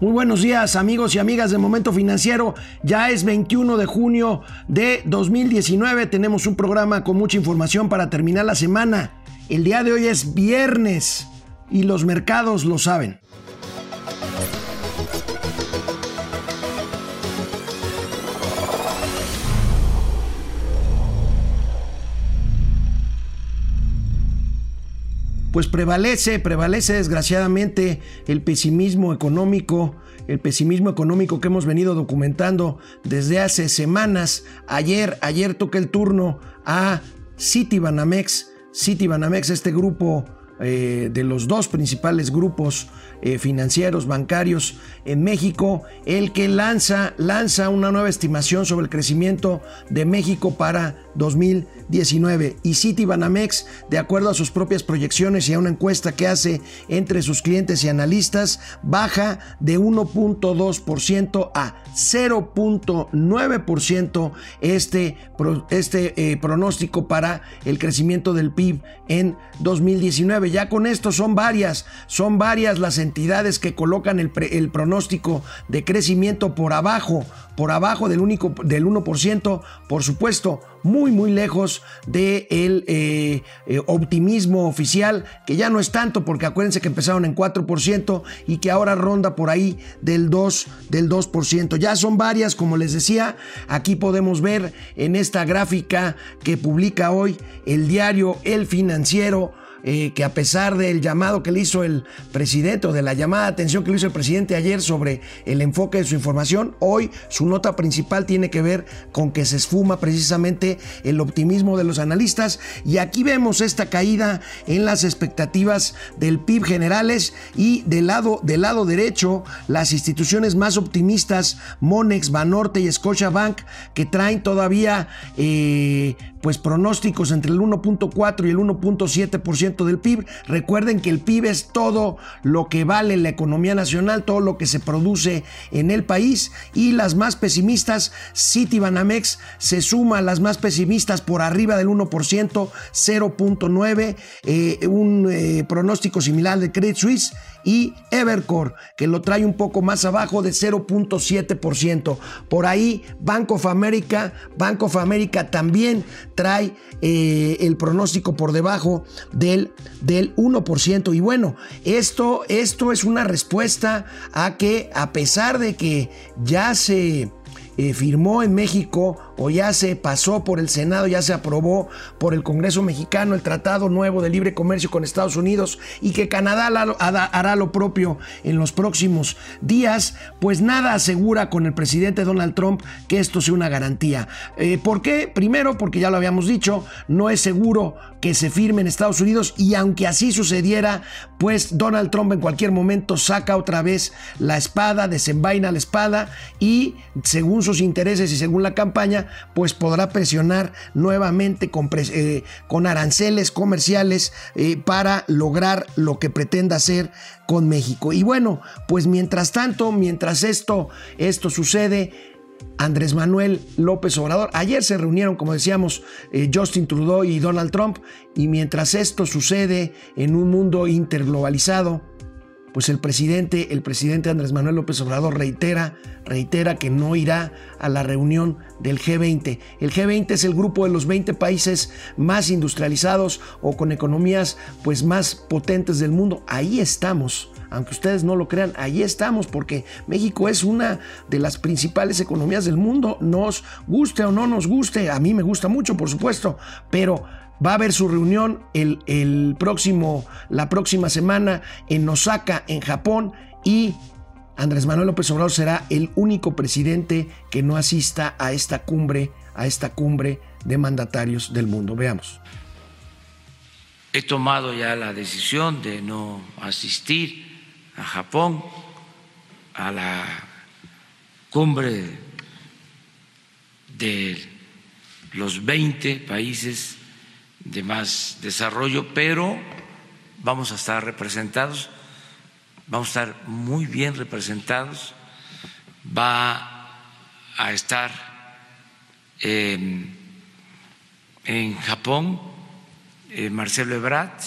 Muy buenos días amigos y amigas de Momento Financiero. Ya es 21 de junio de 2019. Tenemos un programa con mucha información para terminar la semana. El día de hoy es viernes y los mercados lo saben. Pues prevalece, prevalece desgraciadamente el pesimismo económico, el pesimismo económico que hemos venido documentando desde hace semanas. Ayer, ayer toca el turno a Citibanamex, Citibanamex, este grupo eh, de los dos principales grupos eh, financieros, bancarios en México, el que lanza, lanza una nueva estimación sobre el crecimiento de México para 2019. Y Citibanamex, de acuerdo a sus propias proyecciones y a una encuesta que hace entre sus clientes y analistas, baja de 1.2% a 0.9% este, este eh, pronóstico para el crecimiento del PIB en 2019. Ya con esto son varias, son varias las entidades que colocan el, el pronóstico de crecimiento por abajo por abajo del, único, del 1%, por supuesto, muy, muy lejos del de eh, eh, optimismo oficial, que ya no es tanto, porque acuérdense que empezaron en 4% y que ahora ronda por ahí del 2%, del 2%. Ya son varias, como les decía, aquí podemos ver en esta gráfica que publica hoy el diario El Financiero, eh, que a pesar del llamado que le hizo el presidente o de la llamada de atención que le hizo el presidente ayer sobre el enfoque de su información, hoy su nota principal tiene que ver con que se esfuma precisamente el optimismo de los analistas. Y aquí vemos esta caída en las expectativas del PIB generales y del lado, del lado derecho las instituciones más optimistas, Monex, Banorte y Scotiabank, que traen todavía eh, pues pronósticos entre el 1.4 y el 1.7% del PIB. Recuerden que el PIB es todo lo que vale la economía nacional, todo lo que se produce en el país y las más pesimistas, Citibanamex se suma a las más pesimistas por arriba del 1%, 0.9, eh, un eh, pronóstico similar de Credit Suisse y Evercore, que lo trae un poco más abajo de 0.7%. Por ahí, Bank of America, Bank of America también trae eh, el pronóstico por debajo del, del 1%. Y bueno, esto, esto es una respuesta a que a pesar de que ya se eh, firmó en México o ya se pasó por el Senado, ya se aprobó por el Congreso mexicano el Tratado Nuevo de Libre Comercio con Estados Unidos y que Canadá hará lo propio en los próximos días, pues nada asegura con el presidente Donald Trump que esto sea una garantía. Eh, ¿Por qué? Primero, porque ya lo habíamos dicho, no es seguro que se firme en Estados Unidos y aunque así sucediera, pues Donald Trump en cualquier momento saca otra vez la espada, desenvaina la espada y según sus intereses y según la campaña, pues podrá presionar nuevamente con, eh, con aranceles comerciales eh, para lograr lo que pretenda hacer con México. Y bueno, pues mientras tanto, mientras esto, esto sucede, Andrés Manuel López Obrador. Ayer se reunieron, como decíamos, eh, Justin Trudeau y Donald Trump, y mientras esto sucede en un mundo interglobalizado, pues el presidente, el presidente Andrés Manuel López Obrador reitera, reitera que no irá a la reunión del G20. El G20 es el grupo de los 20 países más industrializados o con economías pues más potentes del mundo. Ahí estamos. Aunque ustedes no lo crean, ahí estamos porque México es una de las principales economías del mundo. Nos guste o no nos guste, a mí me gusta mucho, por supuesto, pero Va a haber su reunión el, próximo, la próxima semana en Osaka, en Japón, y Andrés Manuel López Obrador será el único presidente que no asista a esta cumbre, a esta cumbre de mandatarios del mundo. Veamos. He tomado ya la decisión de no asistir a Japón, a la cumbre de los 20 países de más desarrollo, pero vamos a estar representados, vamos a estar muy bien representados, va a estar en Japón eh, Marcelo Ebrard,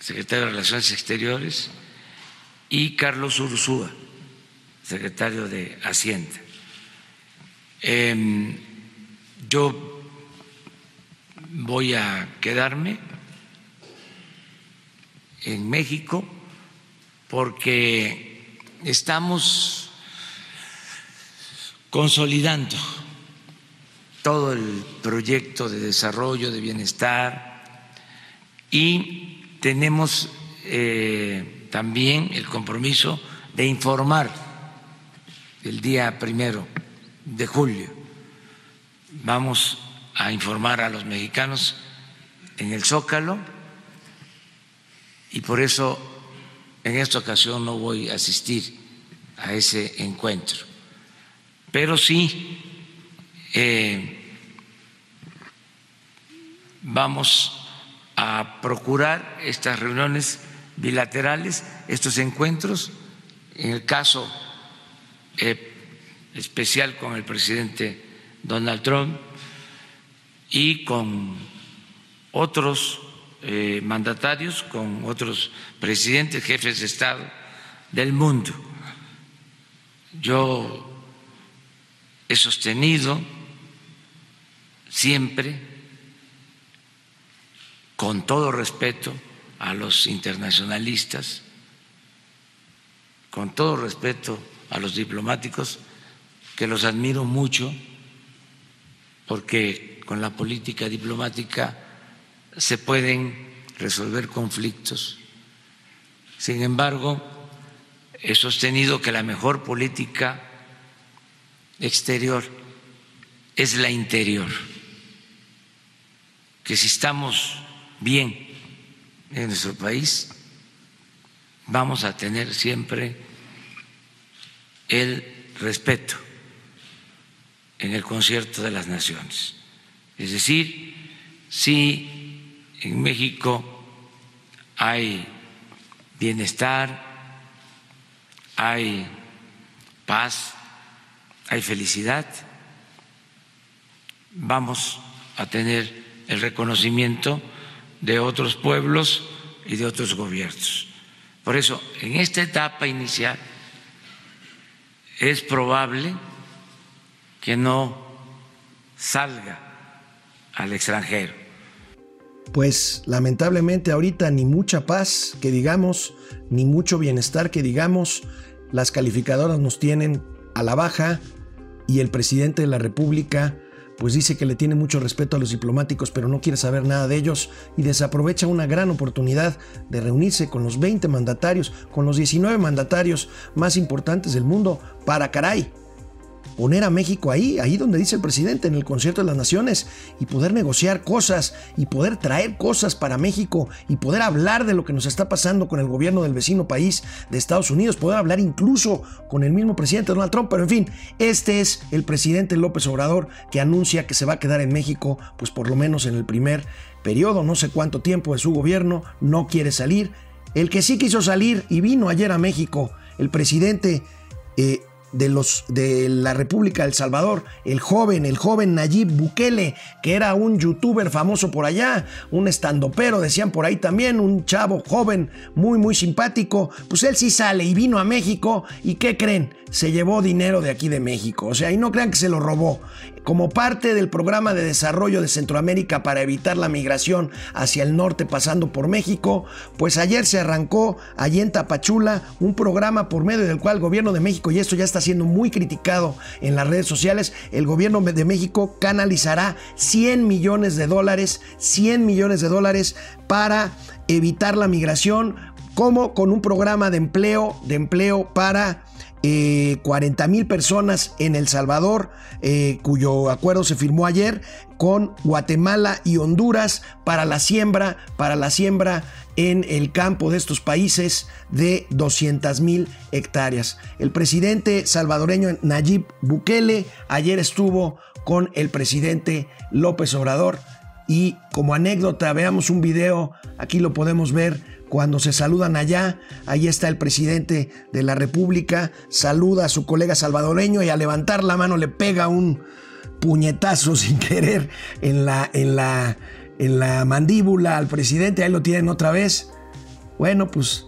secretario de Relaciones Exteriores, y Carlos Ursúa, secretario de Hacienda. Em, yo voy a quedarme en México porque estamos consolidando todo el proyecto de desarrollo, de bienestar y tenemos eh, también el compromiso de informar el día primero de julio. Vamos a informar a los mexicanos en el Zócalo y por eso en esta ocasión no voy a asistir a ese encuentro. Pero sí eh, vamos a procurar estas reuniones bilaterales, estos encuentros, en el caso eh, especial con el presidente Donald Trump y con otros eh, mandatarios, con otros presidentes, jefes de Estado del mundo. Yo he sostenido siempre, con todo respeto a los internacionalistas, con todo respeto a los diplomáticos, que los admiro mucho, porque con la política diplomática se pueden resolver conflictos. Sin embargo, he sostenido que la mejor política exterior es la interior, que si estamos bien en nuestro país, vamos a tener siempre el respeto en el concierto de las naciones. Es decir, si en México hay bienestar, hay paz, hay felicidad, vamos a tener el reconocimiento de otros pueblos y de otros gobiernos. Por eso, en esta etapa inicial es probable que no salga al extranjero. Pues lamentablemente ahorita ni mucha paz que digamos, ni mucho bienestar que digamos, las calificadoras nos tienen a la baja y el presidente de la República pues dice que le tiene mucho respeto a los diplomáticos, pero no quiere saber nada de ellos y desaprovecha una gran oportunidad de reunirse con los 20 mandatarios, con los 19 mandatarios más importantes del mundo, para caray, poner a México ahí, ahí donde dice el presidente, en el concierto de las naciones, y poder negociar cosas, y poder traer cosas para México, y poder hablar de lo que nos está pasando con el gobierno del vecino país de Estados Unidos, poder hablar incluso con el mismo presidente Donald Trump, pero en fin, este es el presidente López Obrador que anuncia que se va a quedar en México, pues por lo menos en el primer periodo, no sé cuánto tiempo de su gobierno, no quiere salir. El que sí quiso salir y vino ayer a México, el presidente eh, de los de la República del Salvador, el joven, el joven Nayib Bukele, que era un youtuber famoso por allá, un estandopero, decían por ahí también, un chavo joven, muy muy simpático, pues él sí sale y vino a México y ¿qué creen? Se llevó dinero de aquí de México, o sea, y no crean que se lo robó. Como parte del programa de desarrollo de Centroamérica para evitar la migración hacia el norte pasando por México, pues ayer se arrancó allí en Tapachula un programa por medio del cual el gobierno de México, y esto ya está siendo muy criticado en las redes sociales, el gobierno de México canalizará 100 millones de dólares, 100 millones de dólares para evitar la migración, como con un programa de empleo, de empleo para 40 eh, mil personas en El Salvador, eh, cuyo acuerdo se firmó ayer con Guatemala y Honduras para la siembra, para la siembra en el campo de estos países de 200 mil hectáreas. El presidente salvadoreño Nayib Bukele ayer estuvo con el presidente López Obrador y como anécdota veamos un video, aquí lo podemos ver cuando se saludan allá, ahí está el presidente de la República, saluda a su colega salvadoreño y al levantar la mano le pega un puñetazo sin querer en la, en la, en la mandíbula al presidente, ahí lo tienen otra vez. Bueno, pues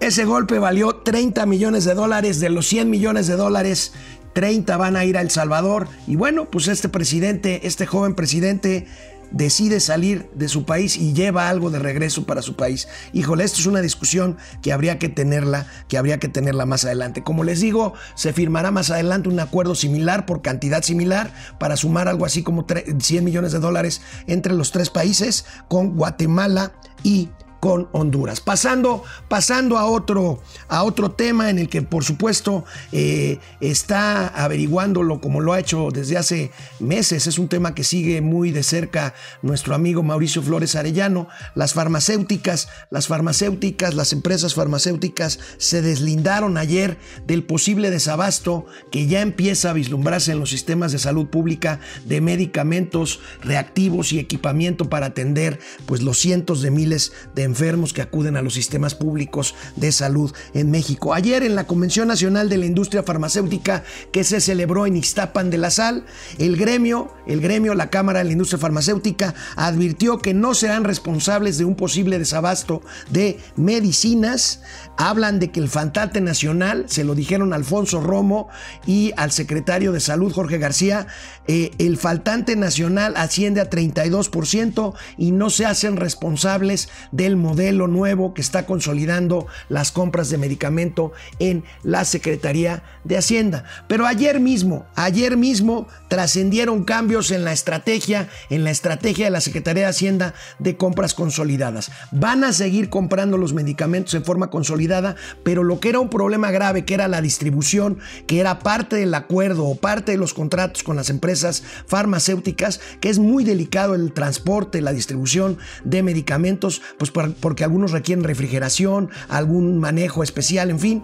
Ese golpe valió 30 millones de dólares. De los 100 millones de dólares, 30 van a ir a El Salvador. Y bueno, pues este presidente, este joven presidente decide salir de su país y lleva algo de regreso para su país. Híjole, esto es una discusión que habría que tenerla, que habría que tenerla más adelante. Como les digo, se firmará más adelante un acuerdo similar por cantidad similar para sumar algo así como 100 millones de dólares entre los tres países con Guatemala y con Honduras. Pasando, pasando a, otro, a otro tema en el que por supuesto eh, está averiguándolo como lo ha hecho desde hace meses. Es un tema que sigue muy de cerca nuestro amigo Mauricio Flores Arellano. Las farmacéuticas, las farmacéuticas, las empresas farmacéuticas se deslindaron ayer del posible desabasto que ya empieza a vislumbrarse en los sistemas de salud pública de medicamentos reactivos y equipamiento para atender pues los cientos de miles de enfermos que acuden a los sistemas públicos de salud en México. Ayer en la Convención Nacional de la Industria Farmacéutica que se celebró en Ixtapan de la Sal, el gremio, el gremio, la Cámara de la Industria Farmacéutica advirtió que no serán responsables de un posible desabasto de medicinas. Hablan de que el faltante nacional, se lo dijeron Alfonso Romo y al secretario de Salud Jorge García, eh, el faltante nacional asciende a 32% y no se hacen responsables del modelo nuevo que está consolidando las compras de medicamento en la Secretaría de Hacienda. Pero ayer mismo, ayer mismo trascendieron cambios en la estrategia, en la estrategia de la Secretaría de Hacienda de compras consolidadas. Van a seguir comprando los medicamentos en forma consolidada, pero lo que era un problema grave, que era la distribución, que era parte del acuerdo o parte de los contratos con las empresas farmacéuticas, que es muy delicado el transporte, la distribución de medicamentos, pues porque algunos requieren refrigeración, algún manejo especial, en fin.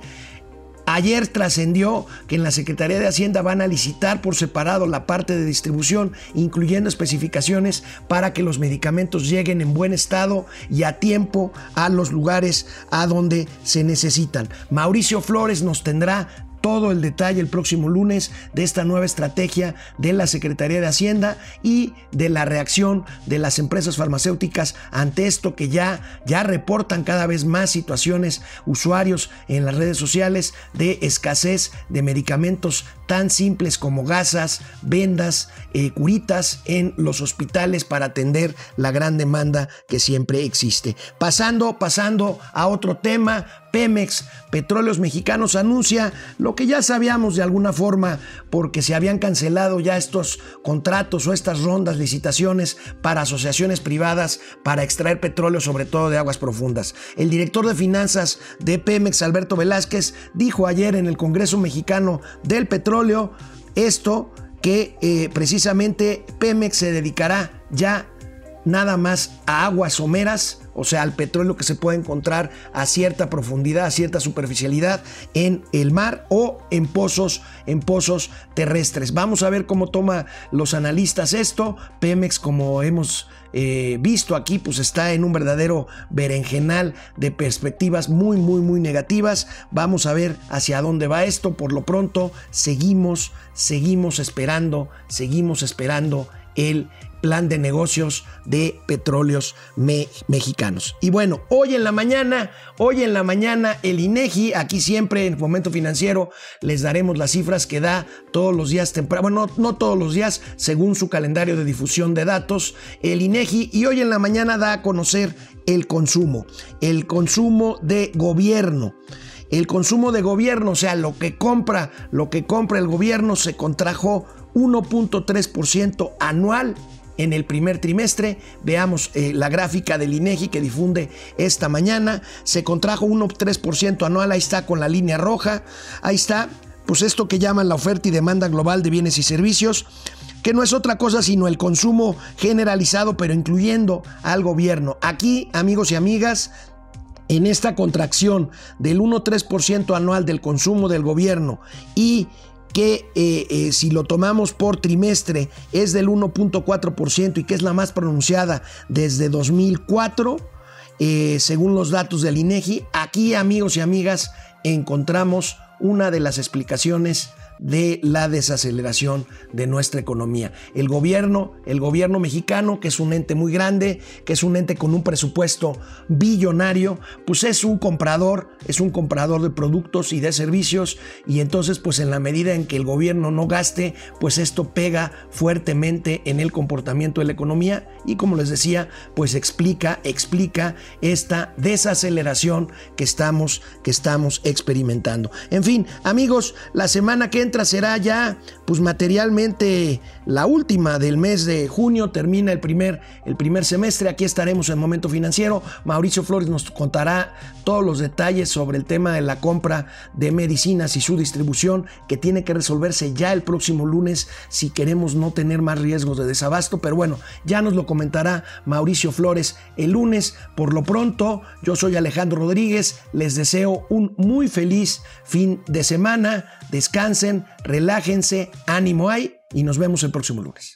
Ayer trascendió que en la Secretaría de Hacienda van a licitar por separado la parte de distribución, incluyendo especificaciones para que los medicamentos lleguen en buen estado y a tiempo a los lugares a donde se necesitan. Mauricio Flores nos tendrá todo el detalle el próximo lunes de esta nueva estrategia de la Secretaría de Hacienda y de la reacción de las empresas farmacéuticas ante esto que ya, ya reportan cada vez más situaciones usuarios en las redes sociales de escasez de medicamentos tan simples como gasas, vendas, eh, curitas en los hospitales para atender la gran demanda que siempre existe. Pasando, pasando a otro tema, Pemex, Petróleos Mexicanos, anuncia lo que ya sabíamos de alguna forma porque se habían cancelado ya estos contratos o estas rondas, licitaciones para asociaciones privadas para extraer petróleo, sobre todo de aguas profundas. El director de finanzas de Pemex, Alberto Velázquez, dijo ayer en el Congreso Mexicano del Petróleo, esto que eh, precisamente Pemex se dedicará ya nada más a aguas someras, o sea, al petróleo que se puede encontrar a cierta profundidad, a cierta superficialidad en el mar o en pozos, en pozos terrestres. Vamos a ver cómo toma los analistas esto. Pemex, como hemos eh, visto aquí, pues está en un verdadero berenjenal de perspectivas muy, muy, muy negativas. Vamos a ver hacia dónde va esto. Por lo pronto, seguimos, seguimos esperando, seguimos esperando el plan de negocios de petróleos mexicanos. Y bueno, hoy en la mañana, hoy en la mañana el INEGI, aquí siempre en Momento Financiero les daremos las cifras que da todos los días temprano, bueno, no, todos los días, según su calendario de difusión de datos, el INEGI y hoy en la mañana da a conocer el consumo, el consumo de gobierno. El consumo de gobierno, o sea, lo que compra, lo que compra el gobierno se contrajo 1.3% anual en el primer trimestre. Veamos eh, la gráfica del INEGI que difunde esta mañana. Se contrajo 1.3% anual, ahí está con la línea roja. Ahí está, pues esto que llaman la oferta y demanda global de bienes y servicios que no es otra cosa sino el consumo generalizado, pero incluyendo al gobierno. Aquí, amigos y amigas, en esta contracción del 1.3% anual del consumo del gobierno y que eh, eh, si lo tomamos por trimestre es del 1.4% y que es la más pronunciada desde 2004, eh, según los datos del INEGI. Aquí, amigos y amigas, encontramos una de las explicaciones de la desaceleración de nuestra economía. El gobierno, el gobierno mexicano, que es un ente muy grande, que es un ente con un presupuesto billonario, pues es un comprador, es un comprador de productos y de servicios y entonces pues en la medida en que el gobierno no gaste, pues esto pega fuertemente en el comportamiento de la economía y como les decía, pues explica, explica esta desaceleración que estamos, que estamos experimentando. En fin, amigos, la semana que entra será ya pues materialmente la última del mes de junio, termina el primer, el primer semestre, aquí estaremos en Momento Financiero, Mauricio Flores nos contará todos los detalles sobre el tema de la compra de medicinas y su distribución que tiene que resolverse ya el próximo lunes si queremos no tener más riesgos de desabasto, pero bueno, ya nos lo comentará Mauricio Flores el lunes. Por lo pronto, yo soy Alejandro Rodríguez, les deseo un muy feliz fin de semana, relájense, ánimo hay y nos vemos el próximo lunes.